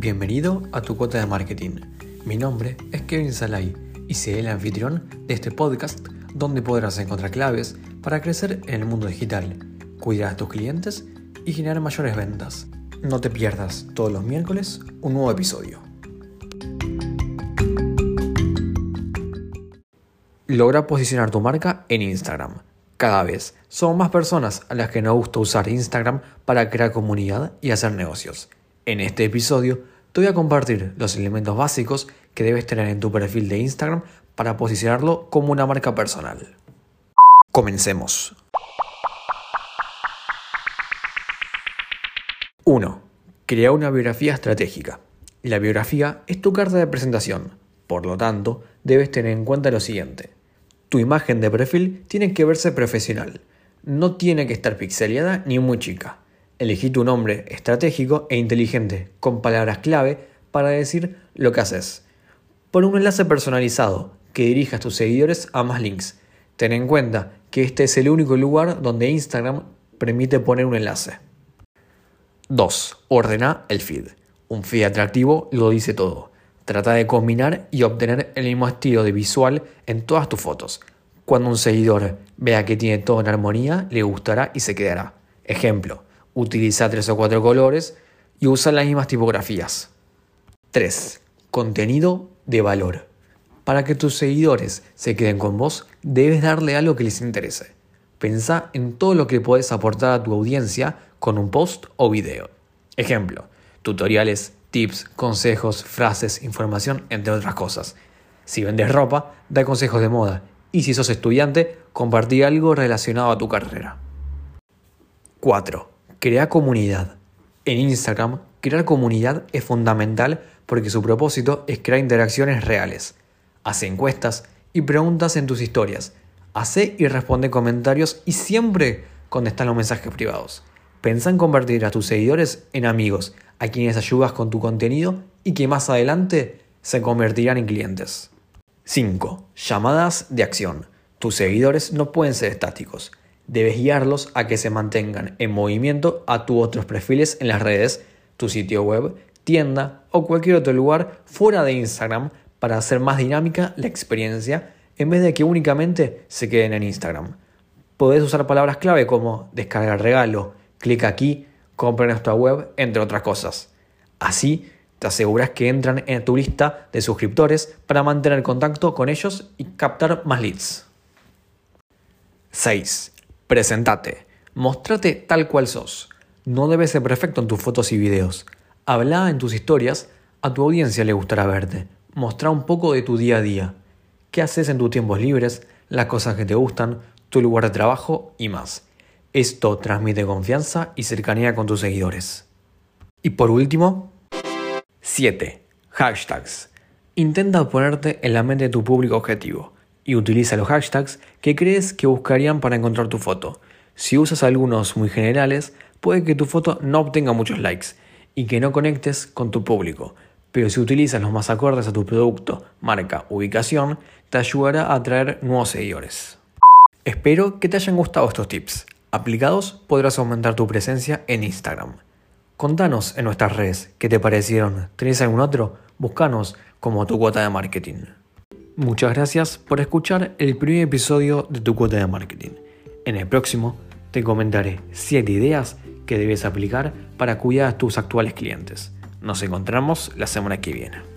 Bienvenido a tu cuota de marketing. Mi nombre es Kevin Salai y seré el anfitrión de este podcast donde podrás encontrar claves para crecer en el mundo digital, cuidar a tus clientes y generar mayores ventas. No te pierdas todos los miércoles un nuevo episodio. Logra posicionar tu marca en Instagram. Cada vez son más personas a las que nos gusta usar Instagram para crear comunidad y hacer negocios. En este episodio te voy a compartir los elementos básicos que debes tener en tu perfil de Instagram para posicionarlo como una marca personal. Comencemos. 1. Crea una biografía estratégica. La biografía es tu carta de presentación, por lo tanto, debes tener en cuenta lo siguiente. Tu imagen de perfil tiene que verse profesional, no tiene que estar pixeleada ni muy chica. Elegí tu nombre estratégico e inteligente, con palabras clave para decir lo que haces. Pon un enlace personalizado que dirija a tus seguidores a más links. Ten en cuenta que este es el único lugar donde Instagram permite poner un enlace. 2. Ordena el feed. Un feed atractivo lo dice todo. Trata de combinar y obtener el mismo estilo de visual en todas tus fotos. Cuando un seguidor vea que tiene todo en armonía, le gustará y se quedará. Ejemplo, utiliza tres o cuatro colores y usa las mismas tipografías. 3. Contenido de valor. Para que tus seguidores se queden con vos, debes darle algo que les interese. Pensa en todo lo que puedes aportar a tu audiencia con un post o video. Ejemplo, tutoriales, tips, consejos, frases, información, entre otras cosas. Si vendes ropa, da consejos de moda. Y si sos estudiante, compartí algo relacionado a tu carrera. 4. Crea comunidad. En Instagram, crear comunidad es fundamental porque su propósito es crear interacciones reales. Hace encuestas y preguntas en tus historias. Hace y responde comentarios y siempre contesta los mensajes privados. Pensa en convertir a tus seguidores en amigos, a quienes ayudas con tu contenido y que más adelante se convertirán en clientes. 5. Llamadas de acción. Tus seguidores no pueden ser estáticos. Debes guiarlos a que se mantengan en movimiento a tus otros perfiles en las redes, tu sitio web, tienda o cualquier otro lugar fuera de Instagram para hacer más dinámica la experiencia en vez de que únicamente se queden en Instagram. Podés usar palabras clave como descargar regalo, clic aquí, compra nuestra web, entre otras cosas. Así te aseguras que entran en tu lista de suscriptores para mantener contacto con ellos y captar más leads. 6. Presentate. Mostrate tal cual sos. No debes ser perfecto en tus fotos y videos. Habla en tus historias, a tu audiencia le gustará verte. Mostra un poco de tu día a día. ¿Qué haces en tus tiempos libres? Las cosas que te gustan, tu lugar de trabajo y más. Esto transmite confianza y cercanía con tus seguidores. Y por último, 7. Hashtags. Intenta ponerte en la mente de tu público objetivo y utiliza los hashtags que crees que buscarían para encontrar tu foto. Si usas algunos muy generales, puede que tu foto no obtenga muchos likes y que no conectes con tu público, pero si utilizas los más acordes a tu producto, marca, ubicación, te ayudará a atraer nuevos seguidores. Espero que te hayan gustado estos tips. Aplicados podrás aumentar tu presencia en Instagram. Contanos en nuestras redes qué te parecieron. ¿Tenés algún otro? Búscanos como tu cuota de marketing. Muchas gracias por escuchar el primer episodio de tu cuota de marketing. En el próximo te comentaré 7 ideas que debes aplicar para cuidar a tus actuales clientes. Nos encontramos la semana que viene.